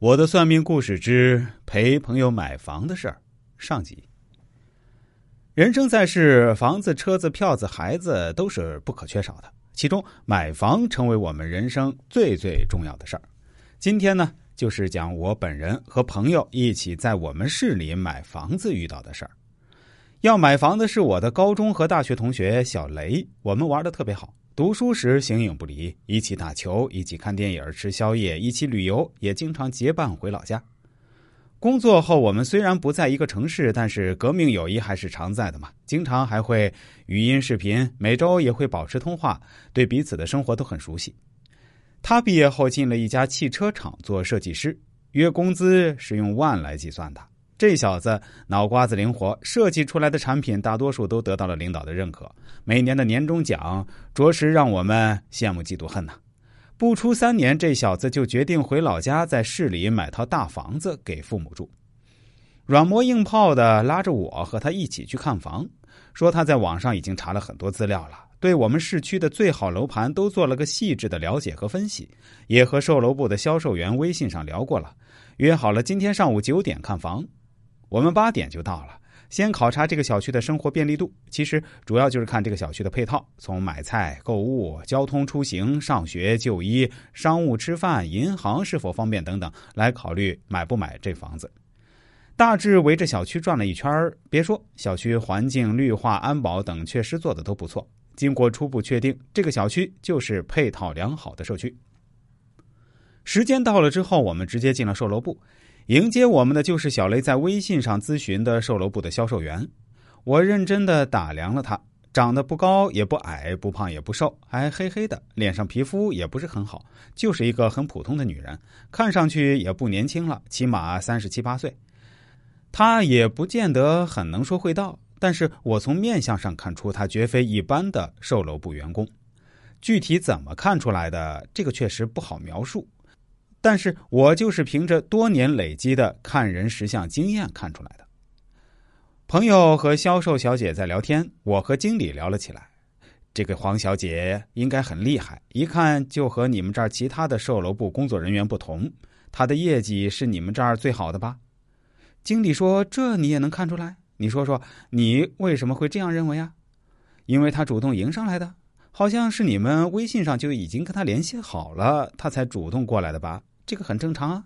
我的算命故事之陪朋友买房的事儿上集。人生在世，房子、车子、票子、孩子都是不可缺少的，其中买房成为我们人生最最重要的事儿。今天呢，就是讲我本人和朋友一起在我们市里买房子遇到的事儿。要买房的是我的高中和大学同学小雷，我们玩的特别好。读书时形影不离，一起打球，一起看电影、吃宵夜，一起旅游，也经常结伴回老家。工作后，我们虽然不在一个城市，但是革命友谊还是常在的嘛。经常还会语音视频，每周也会保持通话，对彼此的生活都很熟悉。他毕业后进了一家汽车厂做设计师，月工资是用万来计算的。这小子脑瓜子灵活，设计出来的产品大多数都得到了领导的认可。每年的年终奖着实让我们羡慕嫉妒恨呐！不出三年，这小子就决定回老家，在市里买套大房子给父母住。软磨硬泡的拉着我和他一起去看房，说他在网上已经查了很多资料了，对我们市区的最好楼盘都做了个细致的了解和分析，也和售楼部的销售员微信上聊过了，约好了今天上午九点看房。我们八点就到了，先考察这个小区的生活便利度。其实主要就是看这个小区的配套，从买菜、购物、交通出行、上学、就医、商务吃饭、银行是否方便等等来考虑买不买这房子。大致围着小区转了一圈别说小区环境、绿化、安保等确实做的都不错。经过初步确定，这个小区就是配套良好的社区。时间到了之后，我们直接进了售楼部。迎接我们的就是小雷在微信上咨询的售楼部的销售员。我认真的打量了她，长得不高也不矮，不胖也不瘦，还黑黑的，脸上皮肤也不是很好，就是一个很普通的女人，看上去也不年轻了，起码三十七八岁。她也不见得很能说会道，但是我从面相上看出她绝非一般的售楼部员工。具体怎么看出来的，这个确实不好描述。但是我就是凭着多年累积的看人识相经验看出来的。朋友和销售小姐在聊天，我和经理聊了起来。这个黄小姐应该很厉害，一看就和你们这儿其他的售楼部工作人员不同。她的业绩是你们这儿最好的吧？经理说：“这你也能看出来？你说说，你为什么会这样认为啊？因为她主动迎上来的。”好像是你们微信上就已经跟他联系好了，他才主动过来的吧？这个很正常啊。